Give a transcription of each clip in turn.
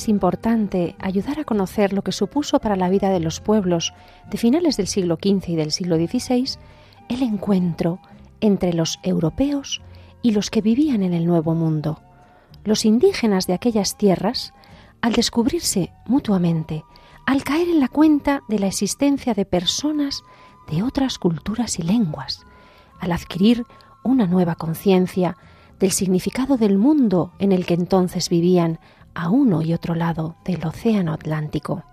Es importante ayudar a conocer lo que supuso para la vida de los pueblos de finales del siglo XV y del siglo XVI el encuentro entre los europeos y los que vivían en el Nuevo Mundo. Los indígenas de aquellas tierras, al descubrirse mutuamente, al caer en la cuenta de la existencia de personas de otras culturas y lenguas, al adquirir una nueva conciencia del significado del mundo en el que entonces vivían a uno y otro lado del Océano Atlántico.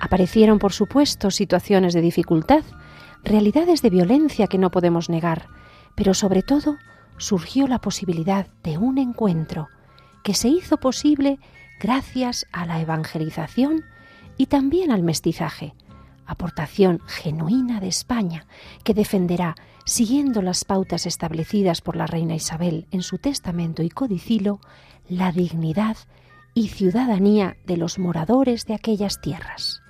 Aparecieron, por supuesto, situaciones de dificultad, realidades de violencia que no podemos negar, pero sobre todo surgió la posibilidad de un encuentro que se hizo posible gracias a la evangelización y también al mestizaje, aportación genuina de España que defenderá, siguiendo las pautas establecidas por la reina Isabel en su testamento y codicilo, la dignidad y ciudadanía de los moradores de aquellas tierras.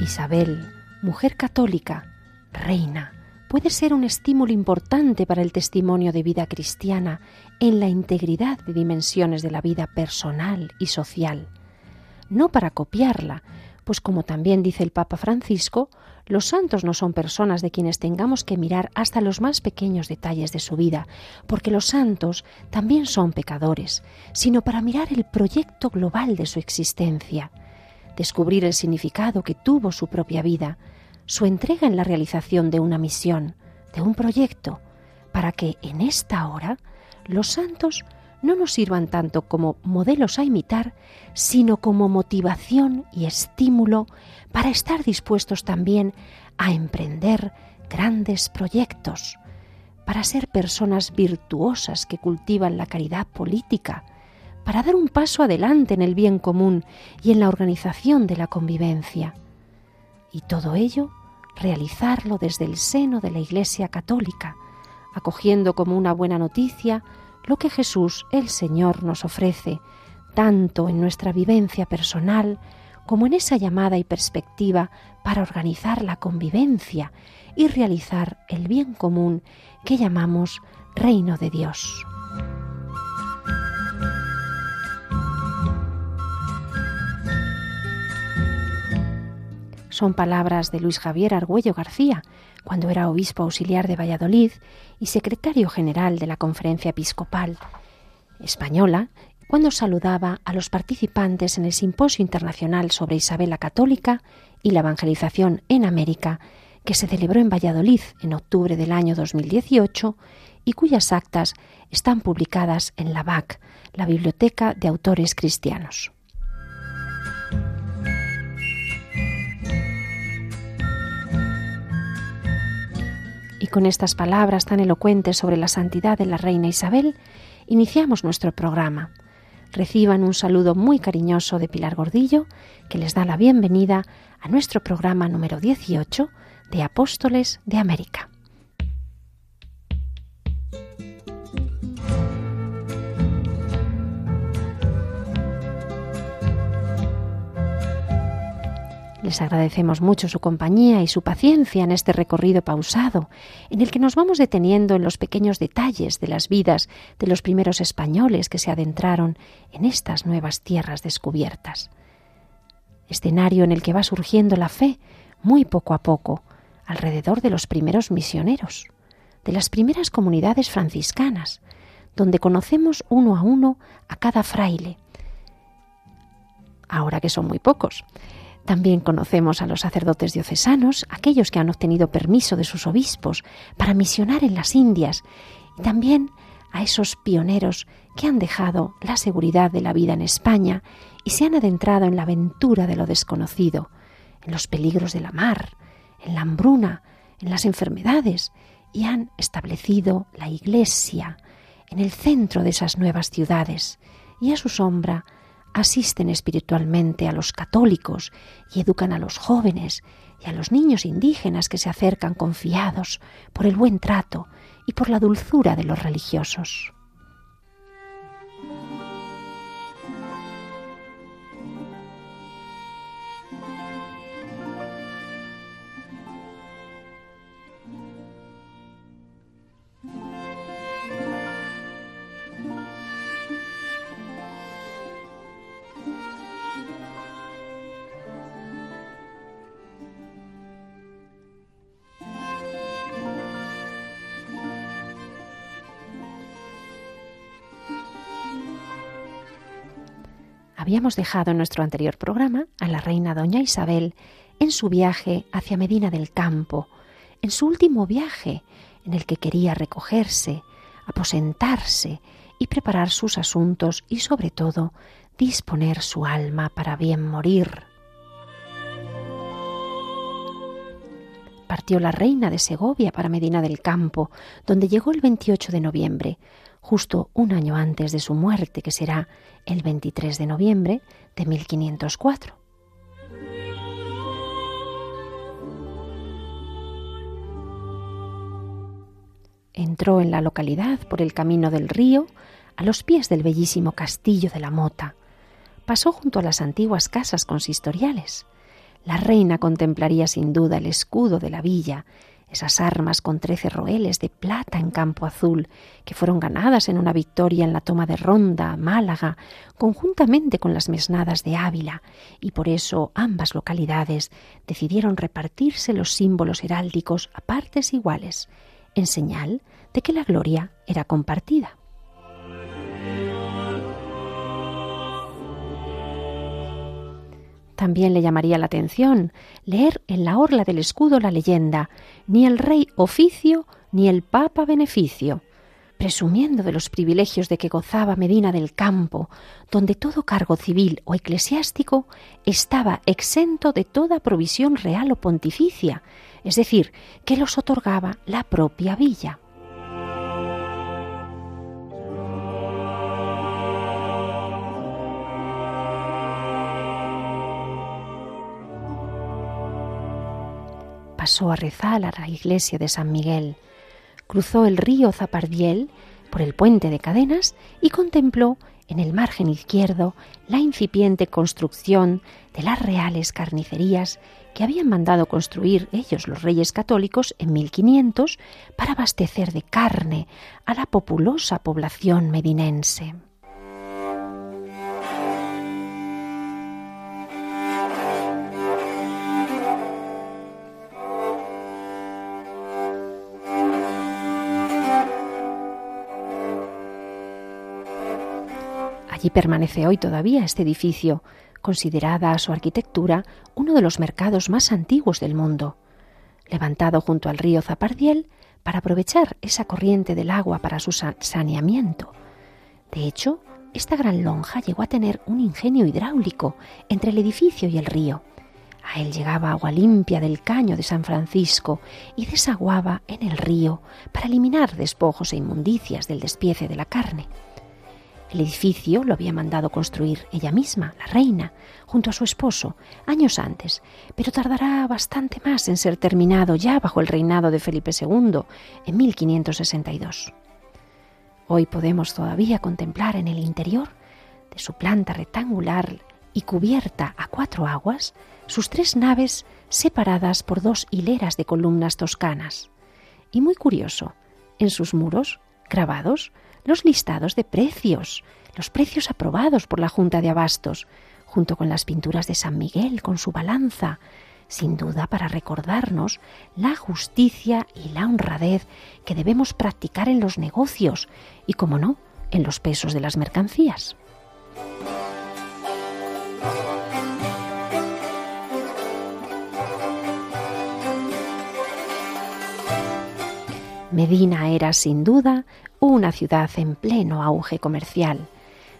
Isabel, mujer católica, reina, puede ser un estímulo importante para el testimonio de vida cristiana en la integridad de dimensiones de la vida personal y social, no para copiarla, pues como también dice el Papa Francisco, los santos no son personas de quienes tengamos que mirar hasta los más pequeños detalles de su vida, porque los santos también son pecadores, sino para mirar el proyecto global de su existencia, descubrir el significado que tuvo su propia vida, su entrega en la realización de una misión, de un proyecto, para que en esta hora los santos no nos sirvan tanto como modelos a imitar, sino como motivación y estímulo para estar dispuestos también a emprender grandes proyectos, para ser personas virtuosas que cultivan la caridad política, para dar un paso adelante en el bien común y en la organización de la convivencia. Y todo ello realizarlo desde el seno de la Iglesia Católica, acogiendo como una buena noticia lo que Jesús el Señor nos ofrece, tanto en nuestra vivencia personal como en esa llamada y perspectiva para organizar la convivencia y realizar el bien común que llamamos reino de Dios. Son palabras de Luis Javier Argüello García, cuando era obispo auxiliar de Valladolid y secretario general de la Conferencia Episcopal Española, cuando saludaba a los participantes en el Simposio Internacional sobre Isabel la Católica y la Evangelización en América, que se celebró en Valladolid en octubre del año 2018 y cuyas actas están publicadas en la BAC, la Biblioteca de Autores Cristianos. Y con estas palabras tan elocuentes sobre la santidad de la reina Isabel, iniciamos nuestro programa. Reciban un saludo muy cariñoso de Pilar Gordillo, que les da la bienvenida a nuestro programa número 18 de Apóstoles de América. Les agradecemos mucho su compañía y su paciencia en este recorrido pausado, en el que nos vamos deteniendo en los pequeños detalles de las vidas de los primeros españoles que se adentraron en estas nuevas tierras descubiertas. Escenario en el que va surgiendo la fe muy poco a poco, alrededor de los primeros misioneros, de las primeras comunidades franciscanas, donde conocemos uno a uno a cada fraile, ahora que son muy pocos. También conocemos a los sacerdotes diocesanos, aquellos que han obtenido permiso de sus obispos para misionar en las Indias, y también a esos pioneros que han dejado la seguridad de la vida en España y se han adentrado en la aventura de lo desconocido, en los peligros de la mar, en la hambruna, en las enfermedades, y han establecido la Iglesia en el centro de esas nuevas ciudades, y a su sombra asisten espiritualmente a los católicos y educan a los jóvenes y a los niños indígenas que se acercan confiados por el buen trato y por la dulzura de los religiosos. Habíamos dejado en nuestro anterior programa a la reina doña Isabel en su viaje hacia Medina del Campo, en su último viaje en el que quería recogerse, aposentarse y preparar sus asuntos y sobre todo disponer su alma para bien morir. Partió la reina de Segovia para Medina del Campo, donde llegó el 28 de noviembre, justo un año antes de su muerte, que será el 23 de noviembre de 1504. Entró en la localidad por el camino del río, a los pies del bellísimo castillo de la Mota. Pasó junto a las antiguas casas consistoriales. La reina contemplaría sin duda el escudo de la villa esas armas con trece roeles de plata en campo azul, que fueron ganadas en una victoria en la toma de Ronda, Málaga, conjuntamente con las mesnadas de Ávila, y por eso ambas localidades decidieron repartirse los símbolos heráldicos a partes iguales, en señal de que la gloria era compartida. También le llamaría la atención leer en la orla del escudo la leyenda ni el rey oficio ni el papa beneficio, presumiendo de los privilegios de que gozaba Medina del Campo, donde todo cargo civil o eclesiástico estaba exento de toda provisión real o pontificia, es decir, que los otorgaba la propia villa. Pasó a rezar a la iglesia de San Miguel, cruzó el río Zapardiel por el puente de cadenas y contempló en el margen izquierdo la incipiente construcción de las reales carnicerías que habían mandado construir ellos los reyes católicos en 1500 para abastecer de carne a la populosa población medinense. Allí permanece hoy todavía este edificio, considerada su arquitectura uno de los mercados más antiguos del mundo. Levantado junto al río Zapardiel para aprovechar esa corriente del agua para su saneamiento. De hecho, esta gran lonja llegó a tener un ingenio hidráulico entre el edificio y el río. A él llegaba agua limpia del caño de San Francisco y desaguaba en el río para eliminar despojos e inmundicias del despiece de la carne. El edificio lo había mandado construir ella misma, la reina, junto a su esposo, años antes, pero tardará bastante más en ser terminado ya bajo el reinado de Felipe II, en 1562. Hoy podemos todavía contemplar en el interior de su planta rectangular y cubierta a cuatro aguas sus tres naves separadas por dos hileras de columnas toscanas. Y muy curioso, en sus muros, grabados, los listados de precios, los precios aprobados por la Junta de Abastos, junto con las pinturas de San Miguel con su balanza, sin duda para recordarnos la justicia y la honradez que debemos practicar en los negocios y, como no, en los pesos de las mercancías. Medina era sin duda una ciudad en pleno auge comercial,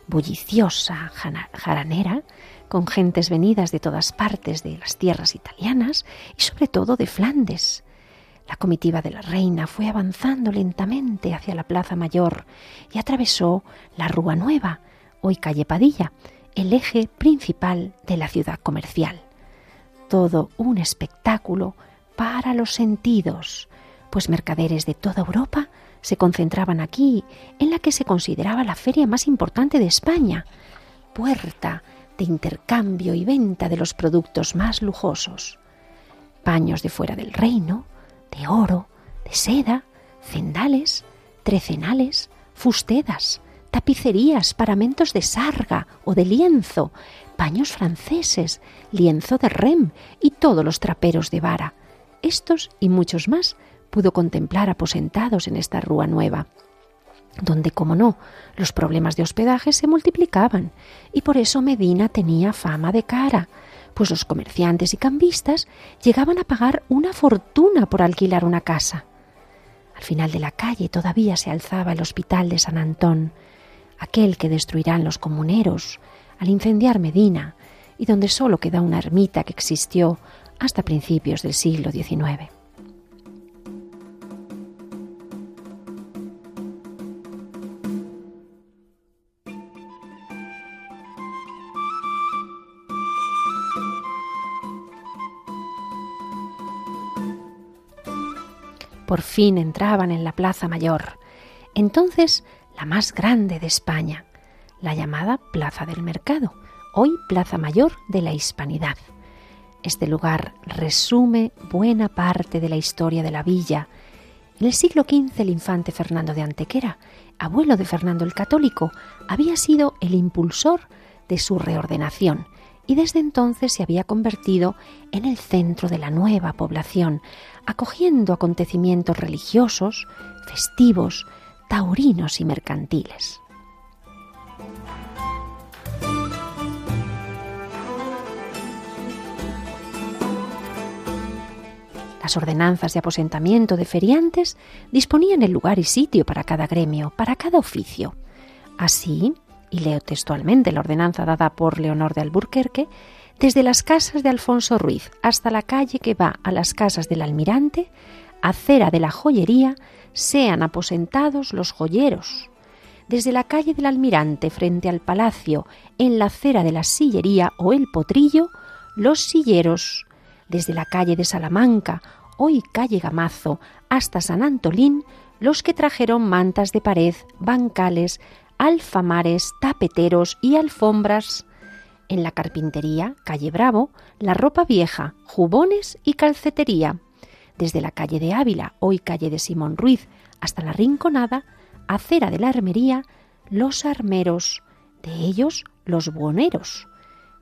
bulliciosa, jaranera, con gentes venidas de todas partes de las tierras italianas y sobre todo de Flandes. La comitiva de la reina fue avanzando lentamente hacia la Plaza Mayor y atravesó la Rúa Nueva, hoy calle Padilla, el eje principal de la ciudad comercial. Todo un espectáculo para los sentidos, pues mercaderes de toda Europa se concentraban aquí, en la que se consideraba la feria más importante de España, puerta de intercambio y venta de los productos más lujosos. Paños de fuera del reino, de oro, de seda, cendales, trecenales, fustedas, tapicerías, paramentos de sarga o de lienzo, paños franceses, lienzo de rem y todos los traperos de vara. Estos y muchos más pudo contemplar aposentados en esta rúa nueva, donde, como no, los problemas de hospedaje se multiplicaban, y por eso Medina tenía fama de cara, pues los comerciantes y cambistas llegaban a pagar una fortuna por alquilar una casa. Al final de la calle todavía se alzaba el hospital de San Antón, aquel que destruirán los comuneros al incendiar Medina, y donde sólo queda una ermita que existió hasta principios del siglo XIX. Por fin entraban en la Plaza Mayor, entonces la más grande de España, la llamada Plaza del Mercado, hoy Plaza Mayor de la Hispanidad. Este lugar resume buena parte de la historia de la villa. En el siglo XV el infante Fernando de Antequera, abuelo de Fernando el Católico, había sido el impulsor de su reordenación y desde entonces se había convertido en el centro de la nueva población, acogiendo acontecimientos religiosos, festivos, taurinos y mercantiles. Las ordenanzas de aposentamiento de feriantes disponían el lugar y sitio para cada gremio, para cada oficio. Así, y leo textualmente la ordenanza dada por Leonor de Alburquerque, desde las casas de Alfonso Ruiz hasta la calle que va a las casas del almirante, acera de la joyería, sean aposentados los joyeros. Desde la calle del almirante frente al palacio, en la acera de la sillería o el potrillo, los silleros. Desde la calle de Salamanca, hoy calle Gamazo, hasta San Antolín, los que trajeron mantas de pared, bancales, alfamares, tapeteros y alfombras. En la carpintería, calle Bravo, la ropa vieja, jubones y calcetería. Desde la calle de Ávila, hoy calle de Simón Ruiz, hasta la Rinconada, acera de la armería, los armeros, de ellos los buoneros.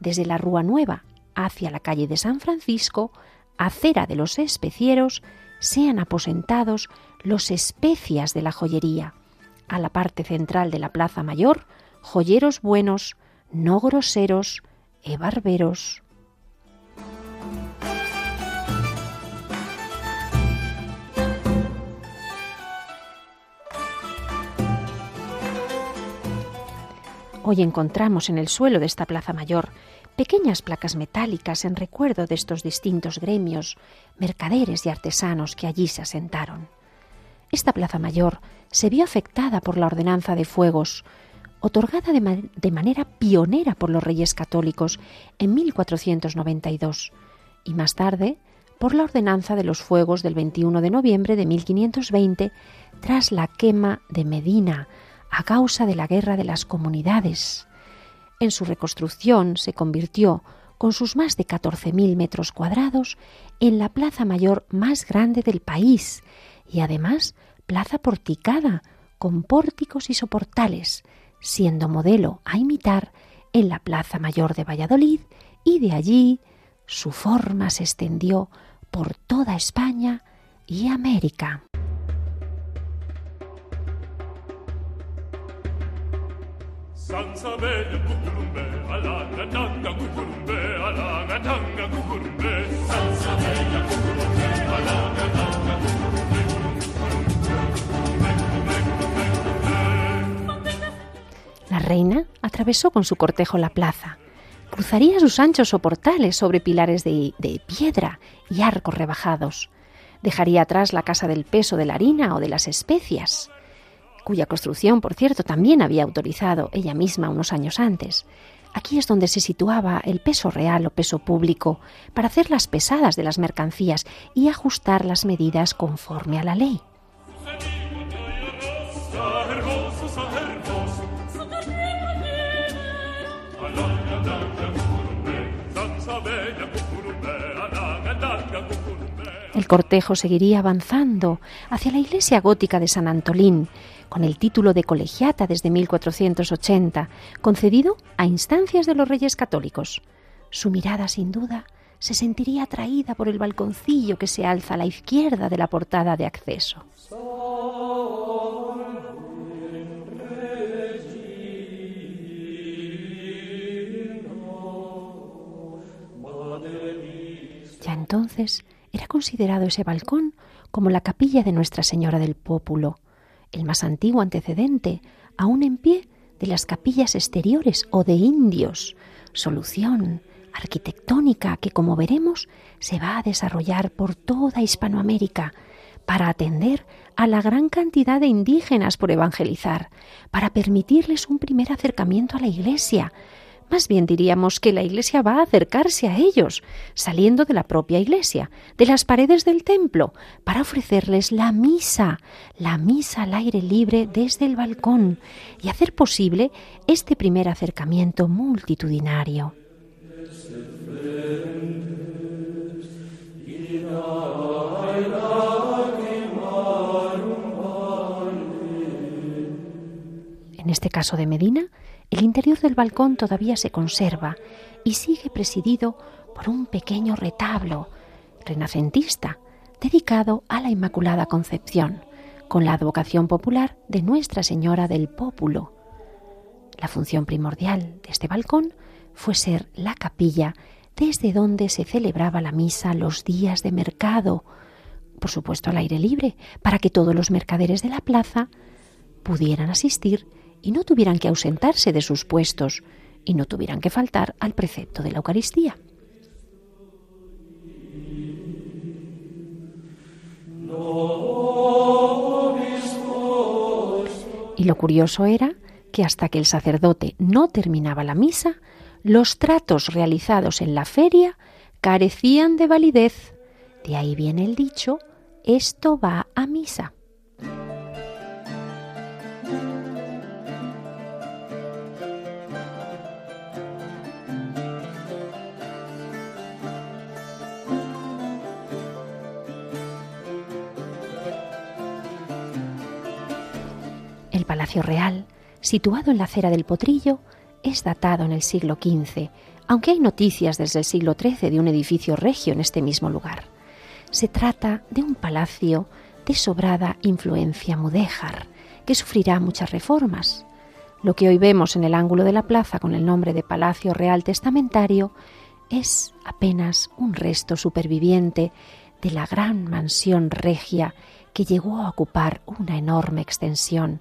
Desde la Rúa Nueva hacia la calle de San Francisco, acera de los especieros, sean aposentados los especias de la joyería a la parte central de la Plaza Mayor, joyeros buenos, no groseros e barberos. Hoy encontramos en el suelo de esta Plaza Mayor pequeñas placas metálicas en recuerdo de estos distintos gremios, mercaderes y artesanos que allí se asentaron. Esta Plaza Mayor se vio afectada por la ordenanza de fuegos, otorgada de, manera pionera por los reyes católicos en 1492 y más tarde por la ordenanza de los fuegos del 21 de noviembre de 1520 tras la quema de Medina a causa de la guerra de las comunidades. En su reconstrucción se convirtió, con sus más de 14.000 metros cuadrados, en la plaza mayor más grande del país y además plaza porticada, con pórticos y soportales, siendo modelo a imitar en la Plaza Mayor de Valladolid y de allí su forma se extendió por toda España y América. La reina atravesó con su cortejo la plaza. Cruzaría sus anchos soportales sobre pilares de, de piedra y arcos rebajados. Dejaría atrás la casa del peso de la harina o de las especias cuya construcción, por cierto, también había autorizado ella misma unos años antes. Aquí es donde se situaba el peso real o peso público para hacer las pesadas de las mercancías y ajustar las medidas conforme a la ley. Cortejo seguiría avanzando hacia la iglesia gótica de San Antolín, con el título de colegiata desde 1480, concedido a instancias de los reyes católicos. Su mirada, sin duda, se sentiría atraída por el balconcillo que se alza a la izquierda de la portada de acceso. Ya entonces era considerado ese balcón como la capilla de Nuestra Señora del Pópulo, el más antiguo antecedente, aún en pie, de las capillas exteriores o de indios, solución arquitectónica que, como veremos, se va a desarrollar por toda Hispanoamérica para atender a la gran cantidad de indígenas por evangelizar, para permitirles un primer acercamiento a la Iglesia, más bien diríamos que la Iglesia va a acercarse a ellos, saliendo de la propia Iglesia, de las paredes del templo, para ofrecerles la misa, la misa al aire libre desde el balcón, y hacer posible este primer acercamiento multitudinario. En este caso de Medina, el interior del balcón todavía se conserva y sigue presidido por un pequeño retablo renacentista dedicado a la Inmaculada Concepción, con la advocación popular de Nuestra Señora del Pópulo. La función primordial de este balcón fue ser la capilla desde donde se celebraba la misa los días de mercado, por supuesto al aire libre, para que todos los mercaderes de la plaza pudieran asistir y no tuvieran que ausentarse de sus puestos y no tuvieran que faltar al precepto de la Eucaristía. Y lo curioso era que hasta que el sacerdote no terminaba la misa, los tratos realizados en la feria carecían de validez. De ahí viene el dicho, esto va a misa. Palacio Real, situado en la acera del Potrillo, es datado en el siglo XV, aunque hay noticias desde el siglo XIII de un edificio regio en este mismo lugar. Se trata de un palacio de sobrada influencia mudéjar, que sufrirá muchas reformas. Lo que hoy vemos en el ángulo de la plaza con el nombre de Palacio Real Testamentario es apenas un resto superviviente de la gran mansión regia que llegó a ocupar una enorme extensión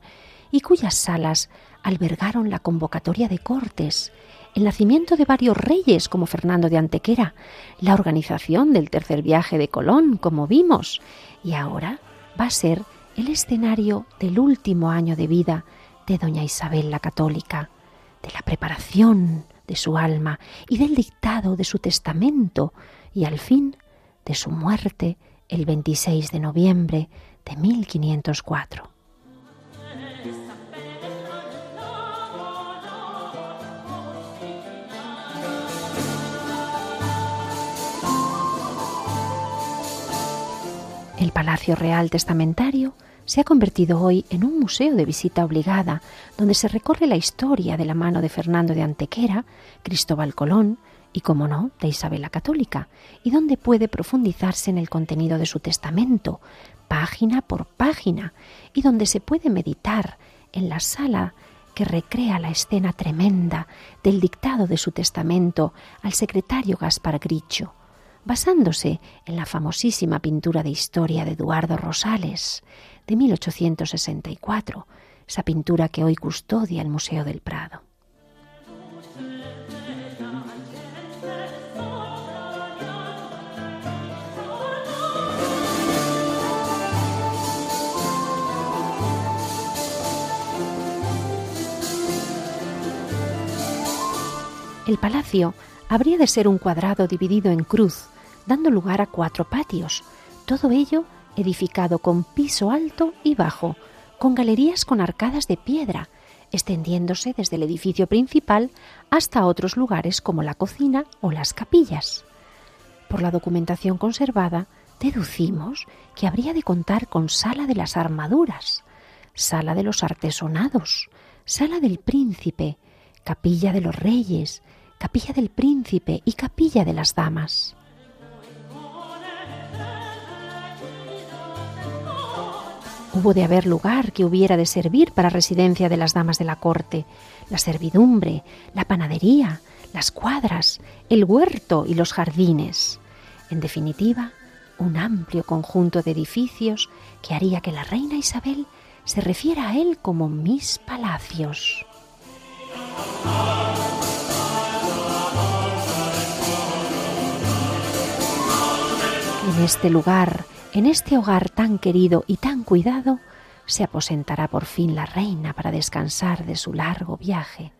y cuyas salas albergaron la convocatoria de cortes, el nacimiento de varios reyes como Fernando de Antequera, la organización del tercer viaje de Colón, como vimos, y ahora va a ser el escenario del último año de vida de doña Isabel la Católica, de la preparación de su alma y del dictado de su testamento y al fin de su muerte el 26 de noviembre de 1504. El Palacio Real Testamentario se ha convertido hoy en un museo de visita obligada, donde se recorre la historia de la mano de Fernando de Antequera, Cristóbal Colón y, como no, de Isabel la Católica, y donde puede profundizarse en el contenido de su testamento, página por página, y donde se puede meditar en la sala que recrea la escena tremenda del dictado de su testamento al secretario Gaspar Gricho, basándose en la famosísima pintura de historia de Eduardo Rosales de 1864, esa pintura que hoy custodia el Museo del Prado. El palacio habría de ser un cuadrado dividido en cruz, dando lugar a cuatro patios, todo ello edificado con piso alto y bajo, con galerías con arcadas de piedra, extendiéndose desde el edificio principal hasta otros lugares como la cocina o las capillas. Por la documentación conservada, deducimos que habría de contar con sala de las armaduras, sala de los artesonados, sala del príncipe, capilla de los reyes, capilla del príncipe y capilla de las damas. Hubo de haber lugar que hubiera de servir para residencia de las damas de la corte, la servidumbre, la panadería, las cuadras, el huerto y los jardines. En definitiva, un amplio conjunto de edificios que haría que la reina Isabel se refiera a él como mis palacios. En este lugar, en este hogar tan querido y tan cuidado, se aposentará por fin la reina para descansar de su largo viaje.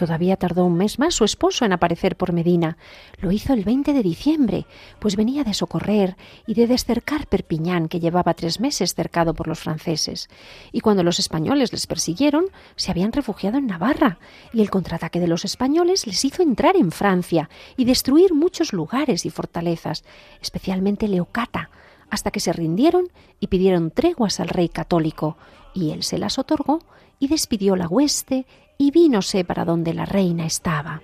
Todavía tardó un mes más su esposo en aparecer por Medina. Lo hizo el 20 de diciembre, pues venía de socorrer y de descercar Perpiñán, que llevaba tres meses cercado por los franceses. Y cuando los españoles les persiguieron, se habían refugiado en Navarra, y el contraataque de los españoles les hizo entrar en Francia y destruir muchos lugares y fortalezas, especialmente Leocata, hasta que se rindieron y pidieron treguas al rey católico, y él se las otorgó y despidió la hueste y vínose para donde la reina estaba.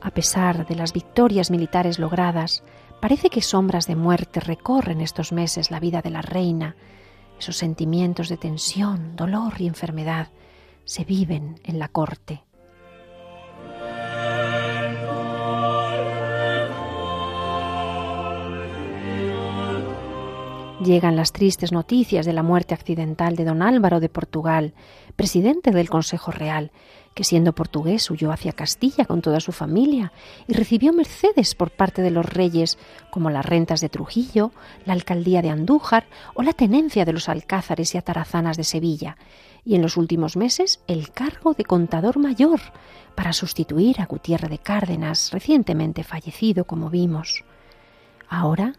A pesar de las victorias militares logradas, parece que sombras de muerte recorren estos meses la vida de la reina. Esos sentimientos de tensión, dolor y enfermedad se viven en la corte. Llegan las tristes noticias de la muerte accidental de don Álvaro de Portugal, presidente del Consejo Real, que siendo portugués huyó hacia Castilla con toda su familia y recibió mercedes por parte de los reyes, como las rentas de Trujillo, la alcaldía de Andújar o la tenencia de los alcázares y atarazanas de Sevilla, y en los últimos meses el cargo de contador mayor para sustituir a Gutiérrez de Cárdenas, recientemente fallecido, como vimos. Ahora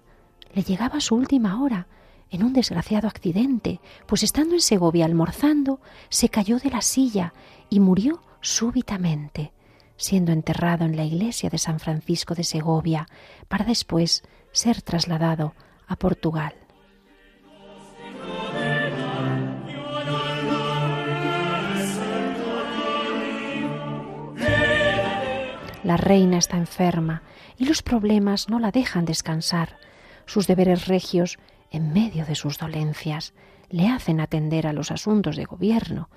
le llegaba su última hora en un desgraciado accidente, pues estando en Segovia almorzando, se cayó de la silla y murió súbitamente, siendo enterrado en la iglesia de San Francisco de Segovia, para después ser trasladado a Portugal. La reina está enferma y los problemas no la dejan descansar sus deberes regios en medio de sus dolencias, le hacen atender a los asuntos de gobierno,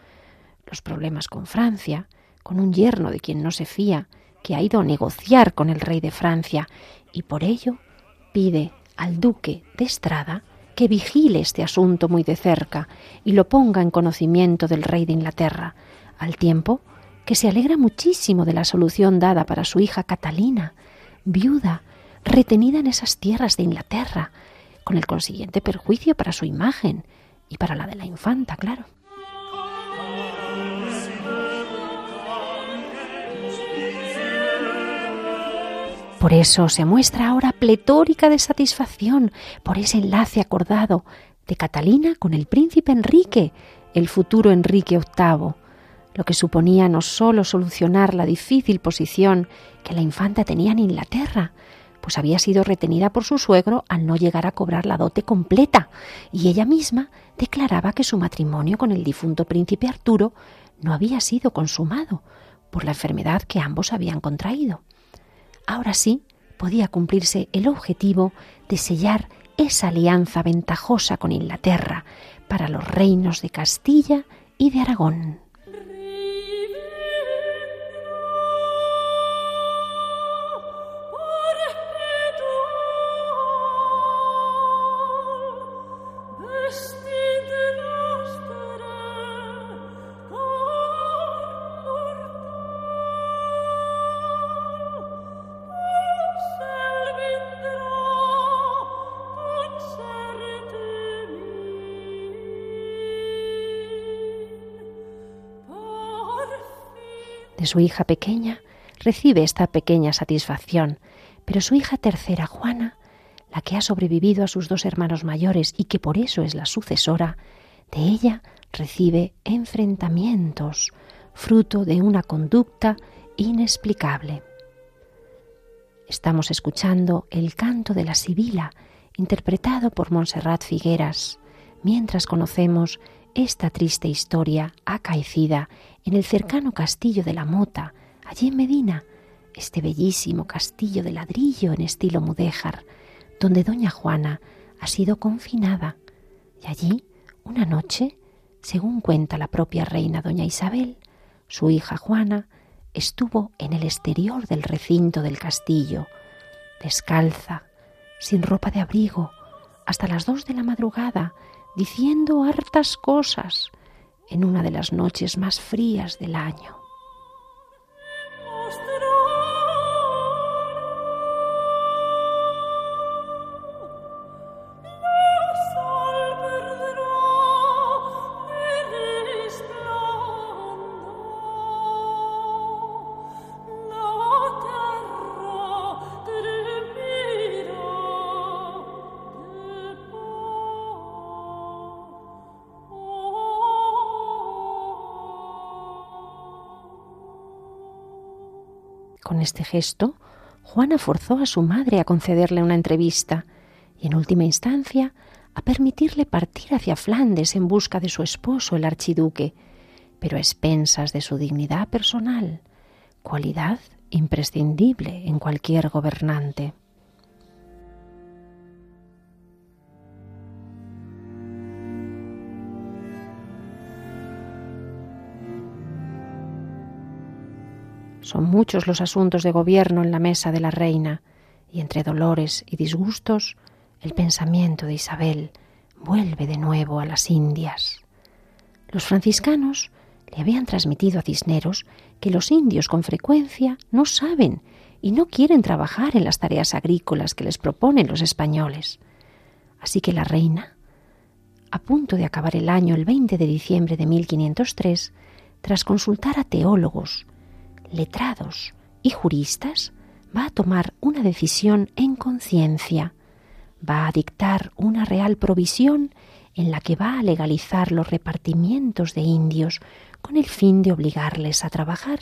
los problemas con Francia, con un yerno de quien no se fía, que ha ido a negociar con el rey de Francia, y por ello pide al duque de Estrada que vigile este asunto muy de cerca y lo ponga en conocimiento del rey de Inglaterra, al tiempo que se alegra muchísimo de la solución dada para su hija Catalina, viuda retenida en esas tierras de Inglaterra, con el consiguiente perjuicio para su imagen y para la de la infanta, claro. Por eso se muestra ahora pletórica de satisfacción por ese enlace acordado de Catalina con el príncipe Enrique, el futuro Enrique VIII, lo que suponía no sólo solucionar la difícil posición que la infanta tenía en Inglaterra, pues había sido retenida por su suegro al no llegar a cobrar la dote completa, y ella misma declaraba que su matrimonio con el difunto príncipe Arturo no había sido consumado por la enfermedad que ambos habían contraído. Ahora sí podía cumplirse el objetivo de sellar esa alianza ventajosa con Inglaterra para los reinos de Castilla y de Aragón. Su hija pequeña, recibe esta pequeña satisfacción, pero su hija tercera, Juana, la que ha sobrevivido a sus dos hermanos mayores y que por eso es la sucesora, de ella recibe enfrentamientos, fruto de una conducta inexplicable. Estamos escuchando el canto de la Sibila, interpretado por Montserrat Figueras, mientras conocemos esta triste historia acaecida en el cercano castillo de la Mota, allí en Medina, este bellísimo castillo de ladrillo en estilo mudéjar, donde doña Juana ha sido confinada. Y allí, una noche, según cuenta la propia reina doña Isabel, su hija Juana estuvo en el exterior del recinto del castillo, descalza, sin ropa de abrigo, hasta las dos de la madrugada, diciendo hartas cosas en una de las noches más frías del año. Este gesto, Juana forzó a su madre a concederle una entrevista y, en última instancia, a permitirle partir hacia Flandes en busca de su esposo, el archiduque, pero a expensas de su dignidad personal, cualidad imprescindible en cualquier gobernante. Son muchos los asuntos de gobierno en la mesa de la reina, y entre dolores y disgustos, el pensamiento de Isabel vuelve de nuevo a las Indias. Los franciscanos le habían transmitido a Cisneros que los indios con frecuencia no saben y no quieren trabajar en las tareas agrícolas que les proponen los españoles. Así que la reina, a punto de acabar el año el 20 de diciembre de 1503, tras consultar a teólogos, letrados y juristas, va a tomar una decisión en conciencia, va a dictar una real provisión en la que va a legalizar los repartimientos de indios con el fin de obligarles a trabajar.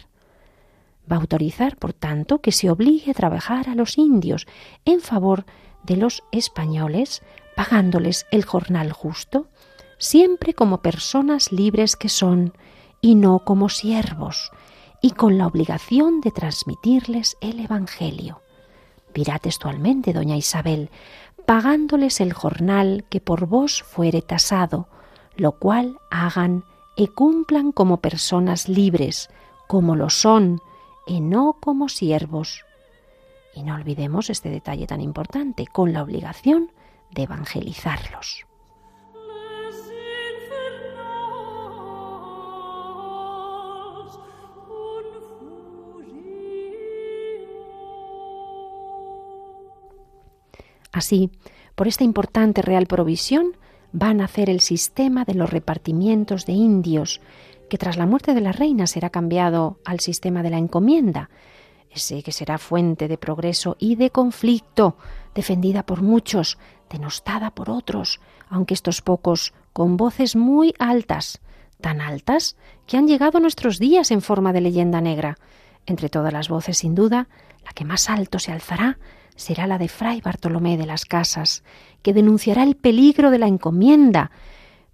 Va a autorizar, por tanto, que se obligue a trabajar a los indios en favor de los españoles, pagándoles el jornal justo, siempre como personas libres que son, y no como siervos, y con la obligación de transmitirles el Evangelio. Dirá textualmente doña Isabel, pagándoles el jornal que por vos fuere tasado, lo cual hagan y cumplan como personas libres, como lo son, y no como siervos. Y no olvidemos este detalle tan importante, con la obligación de evangelizarlos. Así, por esta importante real provisión, va a nacer el sistema de los repartimientos de indios, que tras la muerte de la reina será cambiado al sistema de la encomienda, ese que será fuente de progreso y de conflicto, defendida por muchos, denostada por otros, aunque estos pocos con voces muy altas, tan altas que han llegado a nuestros días en forma de leyenda negra. Entre todas las voces, sin duda, la que más alto se alzará será la de Fray Bartolomé de las Casas, que denunciará el peligro de la encomienda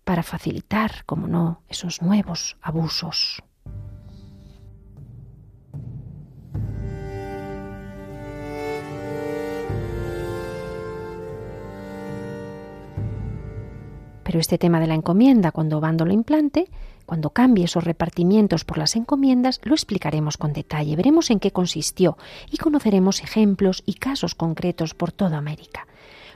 para facilitar, como no, esos nuevos abusos. Pero este tema de la encomienda, cuando Bando lo implante, cuando cambie esos repartimientos por las encomiendas, lo explicaremos con detalle, veremos en qué consistió y conoceremos ejemplos y casos concretos por toda América.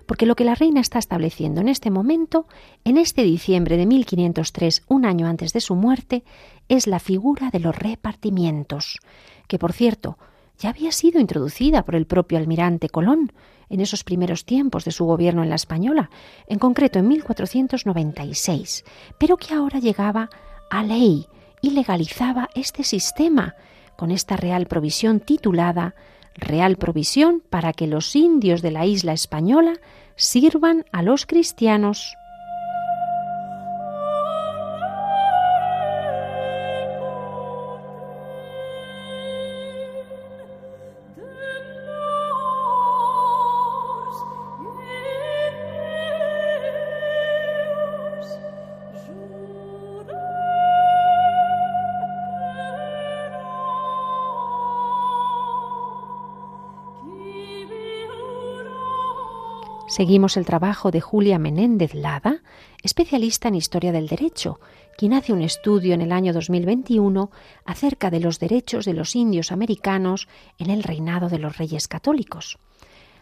Porque lo que la reina está estableciendo en este momento, en este diciembre de 1503, un año antes de su muerte, es la figura de los repartimientos, que por cierto, ya había sido introducida por el propio almirante Colón en esos primeros tiempos de su gobierno en la Española, en concreto en 1496, pero que ahora llegaba a ley y legalizaba este sistema con esta real provisión titulada Real Provisión para que los indios de la isla española sirvan a los cristianos. Seguimos el trabajo de Julia Menéndez Lada, especialista en historia del derecho, quien hace un estudio en el año 2021 acerca de los derechos de los indios americanos en el reinado de los reyes católicos.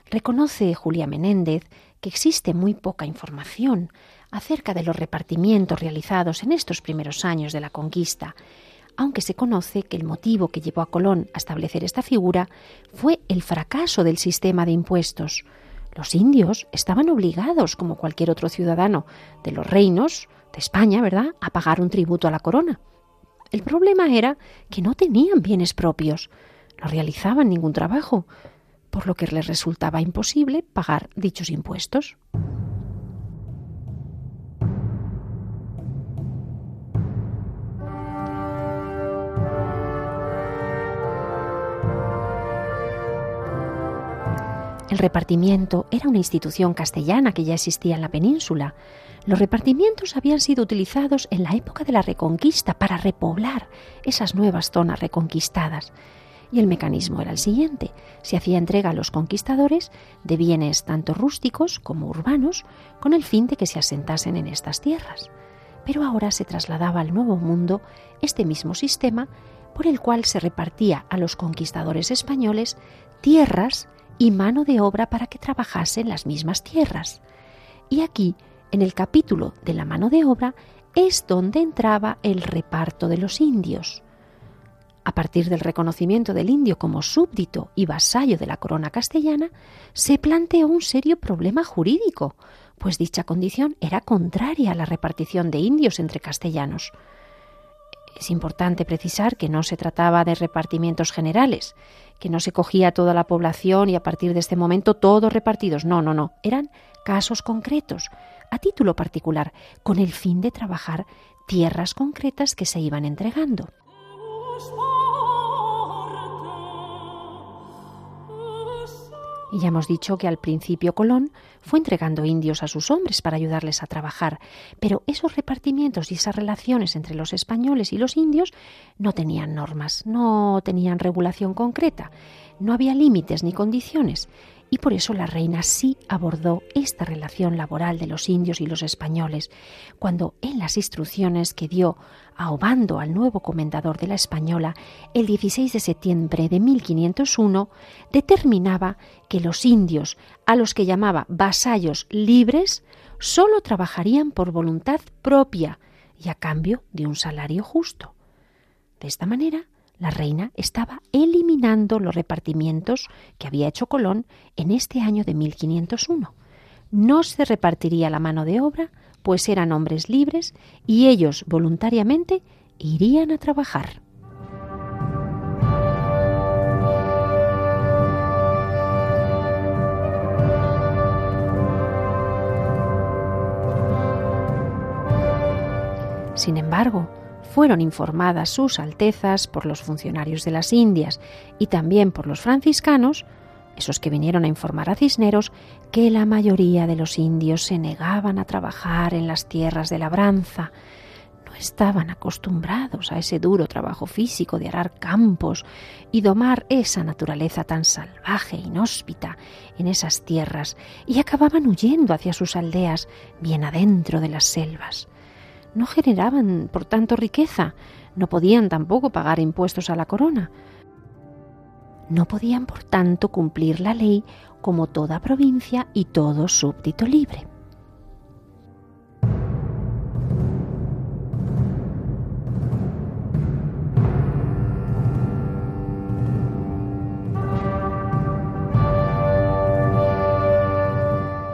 Reconoce Julia Menéndez que existe muy poca información acerca de los repartimientos realizados en estos primeros años de la conquista, aunque se conoce que el motivo que llevó a Colón a establecer esta figura fue el fracaso del sistema de impuestos, los indios estaban obligados, como cualquier otro ciudadano de los reinos de España, ¿verdad?, a pagar un tributo a la corona. El problema era que no tenían bienes propios, no realizaban ningún trabajo, por lo que les resultaba imposible pagar dichos impuestos. Repartimiento era una institución castellana que ya existía en la península. Los repartimientos habían sido utilizados en la época de la Reconquista para repoblar esas nuevas zonas reconquistadas. Y el mecanismo era el siguiente. Se hacía entrega a los conquistadores de bienes tanto rústicos como urbanos con el fin de que se asentasen en estas tierras. Pero ahora se trasladaba al Nuevo Mundo este mismo sistema por el cual se repartía a los conquistadores españoles tierras y mano de obra para que trabajase en las mismas tierras. Y aquí, en el capítulo de la mano de obra, es donde entraba el reparto de los indios. A partir del reconocimiento del indio como súbdito y vasallo de la corona castellana, se planteó un serio problema jurídico, pues dicha condición era contraria a la repartición de indios entre castellanos. Es importante precisar que no se trataba de repartimientos generales, que no se cogía toda la población y a partir de este momento todos repartidos. No, no, no. Eran casos concretos, a título particular, con el fin de trabajar tierras concretas que se iban entregando. Y ya hemos dicho que al principio Colón fue entregando indios a sus hombres para ayudarles a trabajar, pero esos repartimientos y esas relaciones entre los españoles y los indios no tenían normas, no tenían regulación concreta, no había límites ni condiciones, y por eso la reina sí abordó esta relación laboral de los indios y los españoles, cuando en las instrucciones que dio a Obando, al nuevo comendador de la Española, el 16 de septiembre de 1501, determinaba que los indios, a los que llamaba vasallos libres, sólo trabajarían por voluntad propia y a cambio de un salario justo. De esta manera, la reina estaba eliminando los repartimientos que había hecho Colón en este año de 1501. No se repartiría la mano de obra, pues eran hombres libres y ellos voluntariamente irían a trabajar. Sin embargo, fueron informadas sus altezas por los funcionarios de las Indias y también por los franciscanos esos que vinieron a informar a Cisneros, que la mayoría de los indios se negaban a trabajar en las tierras de labranza, no estaban acostumbrados a ese duro trabajo físico de arar campos y domar esa naturaleza tan salvaje e inhóspita en esas tierras y acababan huyendo hacia sus aldeas bien adentro de las selvas. No generaban, por tanto, riqueza, no podían tampoco pagar impuestos a la corona. No podían, por tanto, cumplir la ley como toda provincia y todo súbdito libre.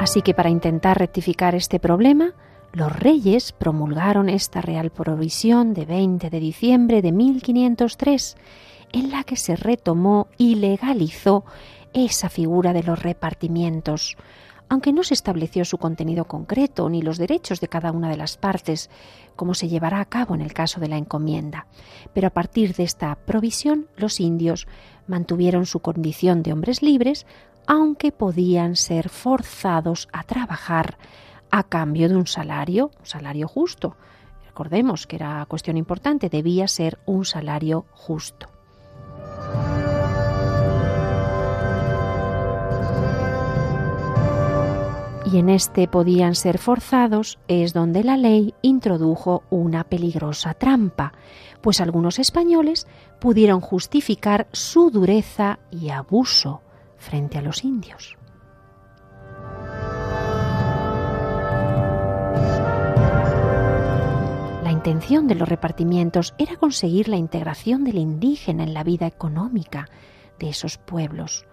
Así que para intentar rectificar este problema, los reyes promulgaron esta real provisión de 20 de diciembre de 1503, en la que se retomó y legalizó esa figura de los repartimientos, aunque no se estableció su contenido concreto ni los derechos de cada una de las partes, como se llevará a cabo en el caso de la encomienda. Pero a partir de esta provisión, los indios mantuvieron su condición de hombres libres, aunque podían ser forzados a trabajar a cambio de un salario, un salario justo. Recordemos que era cuestión importante, debía ser un salario justo. Y en este podían ser forzados es donde la ley introdujo una peligrosa trampa, pues algunos españoles pudieron justificar su dureza y abuso frente a los indios. Intención de los repartimientos era conseguir la integración del indígena en la vida económica de esos pueblos.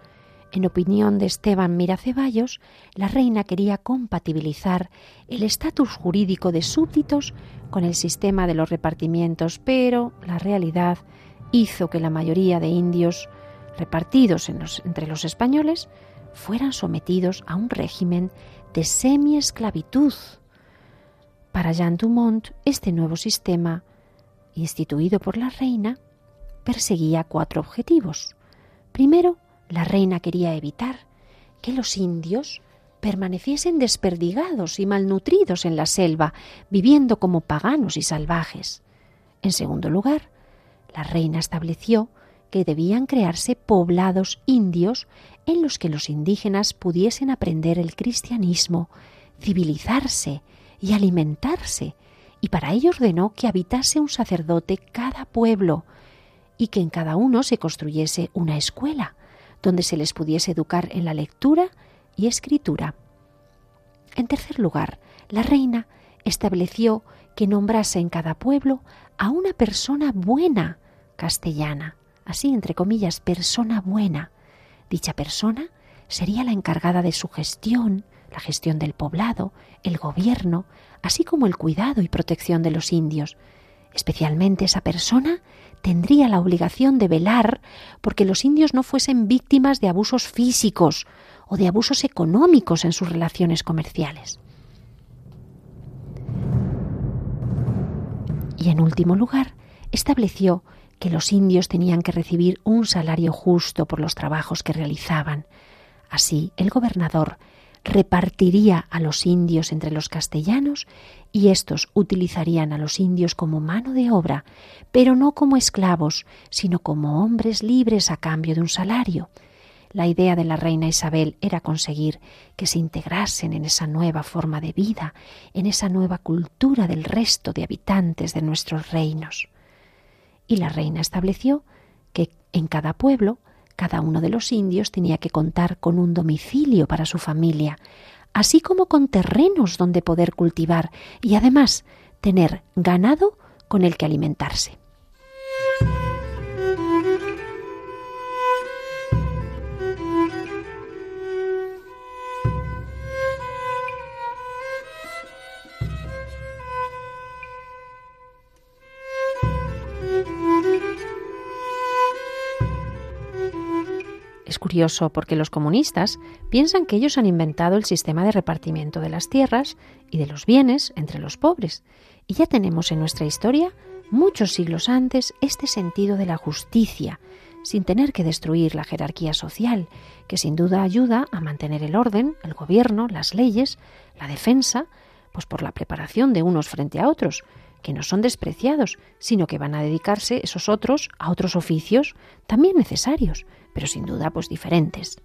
En opinión de Esteban Miraceballos, la reina quería compatibilizar el estatus jurídico de súbditos con el sistema de los repartimientos, pero la realidad hizo que la mayoría de indios repartidos entre los españoles fueran sometidos a un régimen de semi-esclavitud. Para Jean Dumont, este nuevo sistema, instituido por la reina, perseguía cuatro objetivos. Primero, la reina quería evitar que los indios permaneciesen desperdigados y malnutridos en la selva, viviendo como paganos y salvajes. En segundo lugar, la reina estableció que debían crearse poblados indios en los que los indígenas pudiesen aprender el cristianismo, civilizarse y alimentarse, y para ello ordenó que habitase un sacerdote cada pueblo y que en cada uno se construyese una escuela, donde se les pudiese educar en la lectura y escritura. En tercer lugar, la reina estableció que nombrase en cada pueblo a una persona buena castellana, así entre comillas, persona buena. Dicha persona sería la encargada de su gestión, la gestión del poblado, el gobierno, así como el cuidado y protección de los indios. Especialmente esa persona tendría la obligación de velar porque los indios no fuesen víctimas de abusos físicos o de abusos económicos en sus relaciones comerciales. Y en último lugar, estableció que los indios tenían que recibir un salario justo por los trabajos que realizaban. Así, el gobernador repartiría a los indios entre los castellanos y éstos utilizarían a los indios como mano de obra, pero no como esclavos, sino como hombres libres a cambio de un salario. La idea de la reina Isabel era conseguir que se integrasen en esa nueva forma de vida, en esa nueva cultura del resto de habitantes de nuestros reinos y la reina estableció que en cada pueblo cada uno de los indios tenía que contar con un domicilio para su familia, así como con terrenos donde poder cultivar y además tener ganado con el que alimentarse. Es curioso porque los comunistas piensan que ellos han inventado el sistema de repartimiento de las tierras y de los bienes entre los pobres. Y ya tenemos en nuestra historia, muchos siglos antes, este sentido de la justicia, sin tener que destruir la jerarquía social, que sin duda ayuda a mantener el orden, el gobierno, las leyes, la defensa, pues por la preparación de unos frente a otros, que no son despreciados, sino que van a dedicarse esos otros a otros oficios también necesarios, pero sin duda pues diferentes.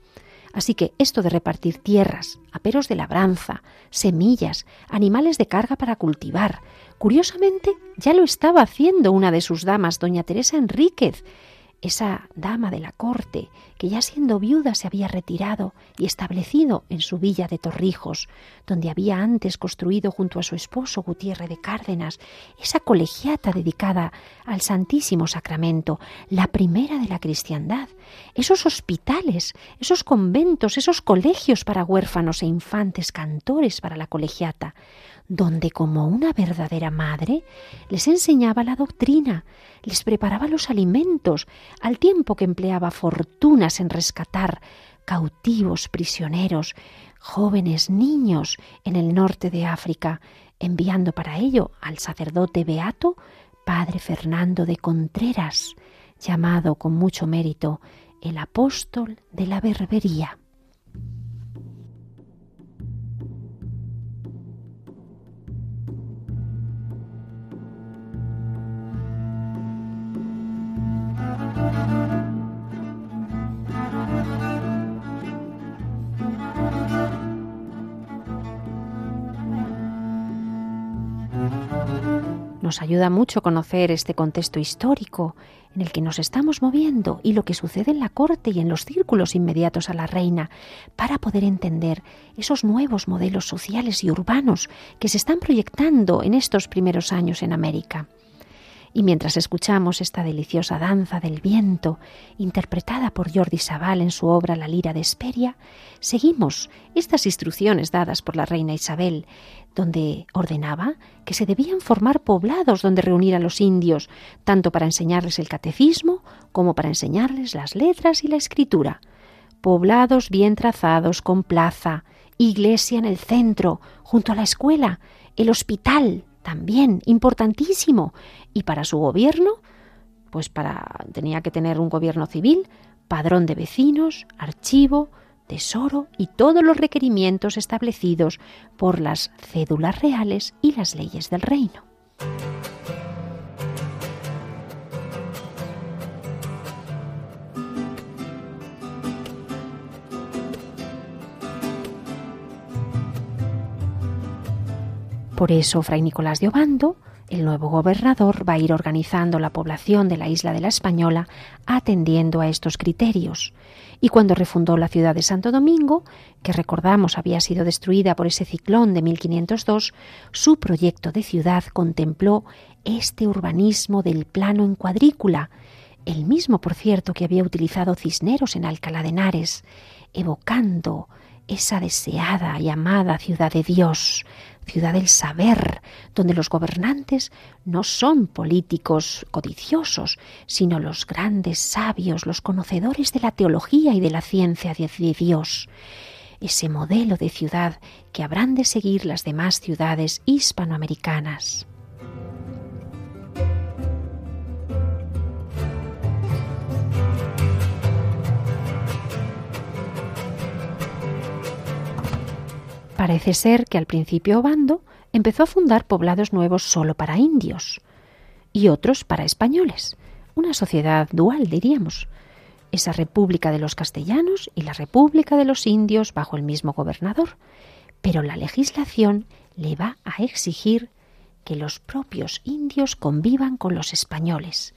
Así que esto de repartir tierras, aperos de labranza, semillas, animales de carga para cultivar, curiosamente ya lo estaba haciendo una de sus damas, doña Teresa Enríquez, esa dama de la corte, que ya siendo viuda se había retirado y establecido en su villa de Torrijos, donde había antes construido junto a su esposo Gutiérrez de Cárdenas esa colegiata dedicada al Santísimo Sacramento, la primera de la cristiandad, esos hospitales, esos conventos, esos colegios para huérfanos e infantes, cantores para la colegiata, donde como una verdadera madre les enseñaba la doctrina, les preparaba los alimentos, al tiempo que empleaba fortunas en rescatar cautivos, prisioneros, jóvenes, niños en el norte de África, enviando para ello al sacerdote beato, padre Fernando de Contreras, llamado con mucho mérito el apóstol de la berbería. Nos ayuda mucho conocer este contexto histórico en el que nos estamos moviendo y lo que sucede en la corte y en los círculos inmediatos a la reina para poder entender esos nuevos modelos sociales y urbanos que se están proyectando en estos primeros años en América. Y mientras escuchamos esta deliciosa danza del viento, interpretada por Jordi Sabal en su obra La lira de Esperia, seguimos estas instrucciones dadas por la reina Isabel, donde ordenaba que se debían formar poblados donde reunir a los indios, tanto para enseñarles el catecismo como para enseñarles las letras y la escritura. Poblados bien trazados, con plaza, iglesia en el centro, junto a la escuela, el hospital, también importantísimo. Y para su gobierno, pues para tenía que tener un gobierno civil, padrón de vecinos, archivo, tesoro y todos los requerimientos establecidos por las cédulas reales y las leyes del reino. Por eso, Fray Nicolás de Obando, el nuevo gobernador, va a ir organizando la población de la isla de la Española atendiendo a estos criterios. Y cuando refundó la ciudad de Santo Domingo, que recordamos había sido destruida por ese ciclón de 1502, su proyecto de ciudad contempló este urbanismo del plano en cuadrícula, el mismo, por cierto, que había utilizado Cisneros en Alcalá de Henares, evocando esa deseada y amada ciudad de Dios, ciudad del saber, donde los gobernantes no son políticos codiciosos, sino los grandes sabios, los conocedores de la teología y de la ciencia de Dios. Ese modelo de ciudad que habrán de seguir las demás ciudades hispanoamericanas. Parece ser que al principio Obando empezó a fundar poblados nuevos solo para indios y otros para españoles, una sociedad dual, diríamos, esa República de los Castellanos y la República de los Indios bajo el mismo gobernador. Pero la legislación le va a exigir que los propios indios convivan con los españoles.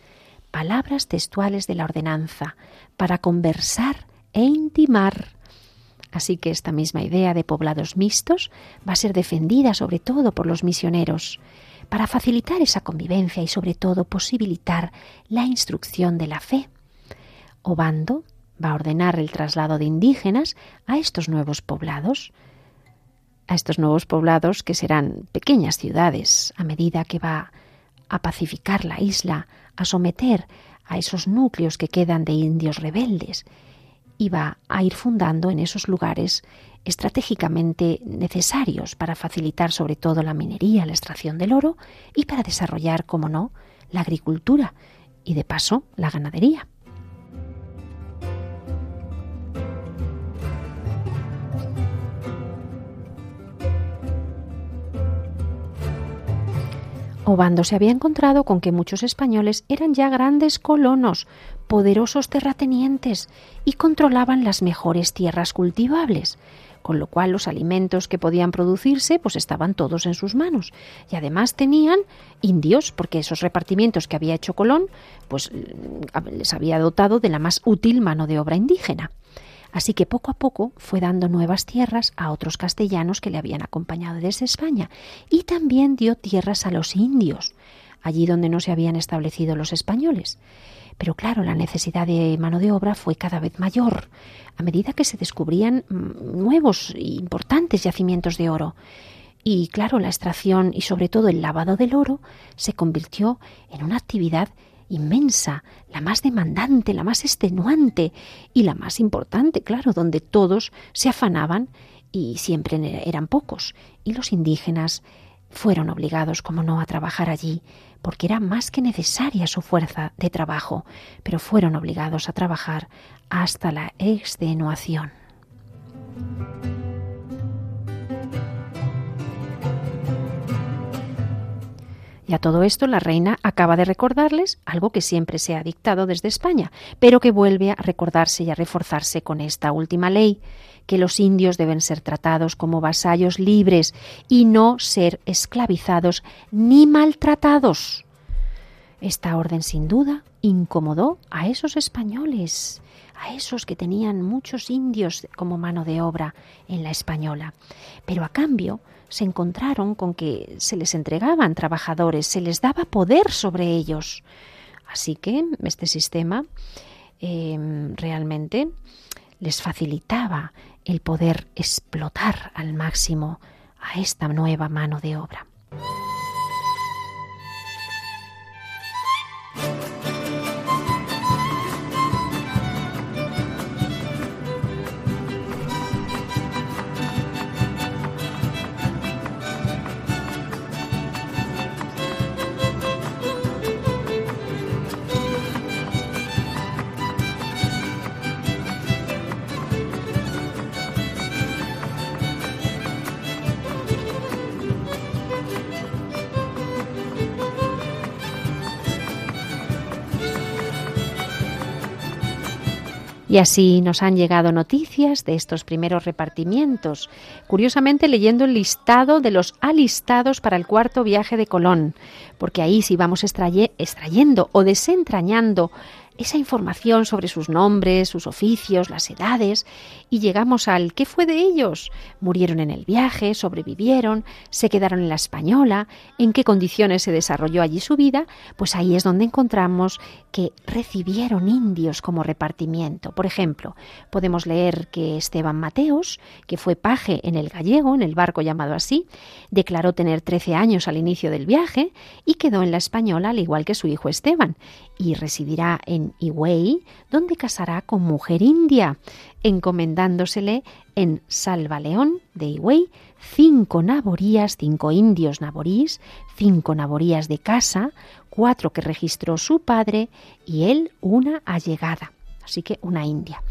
Palabras textuales de la ordenanza para conversar e intimar Así que esta misma idea de poblados mixtos va a ser defendida sobre todo por los misioneros, para facilitar esa convivencia y sobre todo posibilitar la instrucción de la fe. Obando va a ordenar el traslado de indígenas a estos nuevos poblados, a estos nuevos poblados que serán pequeñas ciudades a medida que va a pacificar la isla, a someter a esos núcleos que quedan de indios rebeldes iba a ir fundando en esos lugares estratégicamente necesarios para facilitar sobre todo la minería, la extracción del oro y para desarrollar, como no, la agricultura y de paso la ganadería. Obando se había encontrado con que muchos españoles eran ya grandes colonos, poderosos terratenientes y controlaban las mejores tierras cultivables, con lo cual los alimentos que podían producirse pues estaban todos en sus manos y además tenían indios porque esos repartimientos que había hecho Colón pues les había dotado de la más útil mano de obra indígena. Así que poco a poco fue dando nuevas tierras a otros castellanos que le habían acompañado desde España y también dio tierras a los indios, allí donde no se habían establecido los españoles. Pero claro, la necesidad de mano de obra fue cada vez mayor a medida que se descubrían mm, nuevos e importantes yacimientos de oro. Y claro, la extracción y sobre todo el lavado del oro se convirtió en una actividad inmensa, la más demandante, la más extenuante y la más importante, claro, donde todos se afanaban y siempre eran pocos. Y los indígenas fueron obligados, como no, a trabajar allí, porque era más que necesaria su fuerza de trabajo, pero fueron obligados a trabajar hasta la extenuación. Y a todo esto la reina acaba de recordarles algo que siempre se ha dictado desde España, pero que vuelve a recordarse y a reforzarse con esta última ley, que los indios deben ser tratados como vasallos libres y no ser esclavizados ni maltratados. Esta orden sin duda incomodó a esos españoles, a esos que tenían muchos indios como mano de obra en la española. Pero a cambio se encontraron con que se les entregaban trabajadores, se les daba poder sobre ellos. Así que este sistema em, realmente les facilitaba el poder explotar al máximo a esta nueva mano de obra. Y así nos han llegado noticias de estos primeros repartimientos, curiosamente leyendo el listado de los alistados para el cuarto viaje de Colón, porque ahí sí vamos extrayendo o desentrañando esa información sobre sus nombres, sus oficios, las edades, y llegamos al ¿qué fue de ellos? ¿Murieron en el viaje? ¿Sobrevivieron? ¿Se quedaron en la española? ¿En qué condiciones se desarrolló allí su vida? Pues ahí es donde encontramos que recibieron indios como repartimiento. Por ejemplo, podemos leer que Esteban Mateos, que fue paje en el gallego, en el barco llamado así, declaró tener 13 años al inicio del viaje y quedó en la española al igual que su hijo Esteban, y residirá en Higüey, donde casará con mujer india, encomendándosele en Salvaleón de Higüey cinco naborías, cinco indios naborís, cinco naborías de casa, cuatro que registró su padre y él una allegada, así que una india.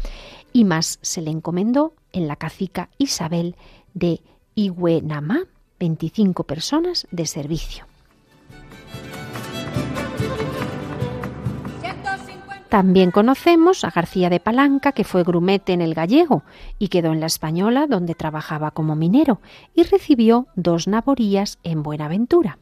Y más se le encomendó en la cacica Isabel de Higüenamá, 25 personas de servicio. También conocemos a García de Palanca, que fue grumete en el gallego y quedó en la española, donde trabajaba como minero, y recibió dos naborías en Buenaventura.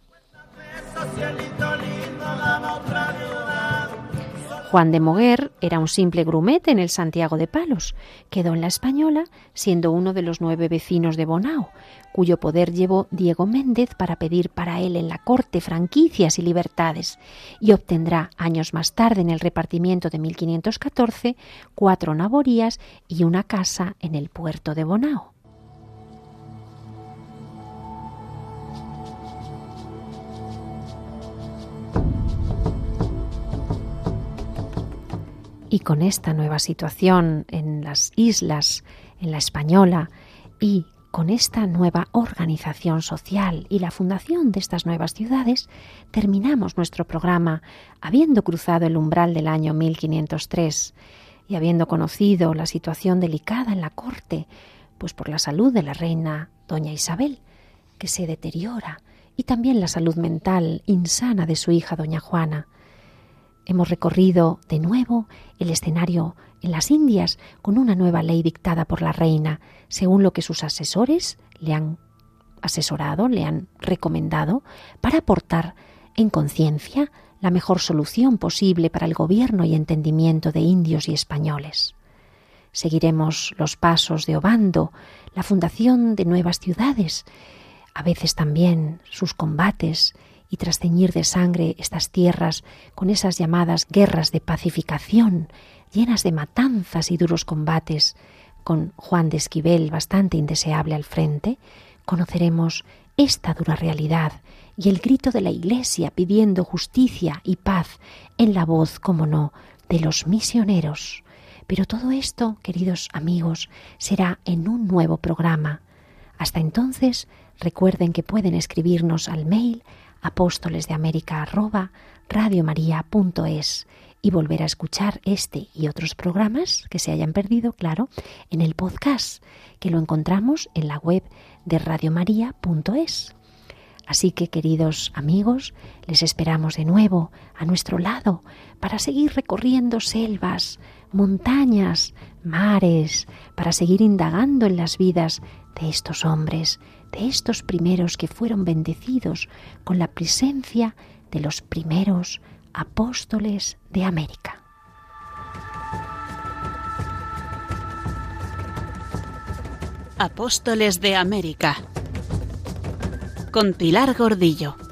Juan de Moguer era un simple grumete en el Santiago de Palos. Quedó en la Española, siendo uno de los nueve vecinos de Bonao, cuyo poder llevó Diego Méndez para pedir para él en la corte franquicias y libertades, y obtendrá años más tarde en el repartimiento de 1514 cuatro naborías y una casa en el puerto de Bonao. Y con esta nueva situación en las islas, en la española, y con esta nueva organización social y la fundación de estas nuevas ciudades, terminamos nuestro programa habiendo cruzado el umbral del año 1503 y habiendo conocido la situación delicada en la corte, pues por la salud de la reina doña Isabel, que se deteriora, y también la salud mental insana de su hija doña Juana. Hemos recorrido de nuevo el escenario en las Indias con una nueva ley dictada por la reina, según lo que sus asesores le han asesorado, le han recomendado, para aportar en conciencia la mejor solución posible para el gobierno y entendimiento de indios y españoles. Seguiremos los pasos de Obando, la fundación de nuevas ciudades, a veces también sus combates y tras ceñir de sangre estas tierras con esas llamadas guerras de pacificación, llenas de matanzas y duros combates, con Juan de Esquivel bastante indeseable al frente, conoceremos esta dura realidad y el grito de la Iglesia pidiendo justicia y paz en la voz, como no, de los misioneros. Pero todo esto, queridos amigos, será en un nuevo programa. Hasta entonces, recuerden que pueden escribirnos al mail apóstoles de América y volver a escuchar este y otros programas que se hayan perdido, claro, en el podcast, que lo encontramos en la web de radiomaria.es. Así que, queridos amigos, les esperamos de nuevo a nuestro lado para seguir recorriendo selvas, montañas, mares, para seguir indagando en las vidas de estos hombres, de estos primeros que fueron bendecidos con la presencia de los primeros apóstoles de América. Apóstoles de América con Pilar Gordillo.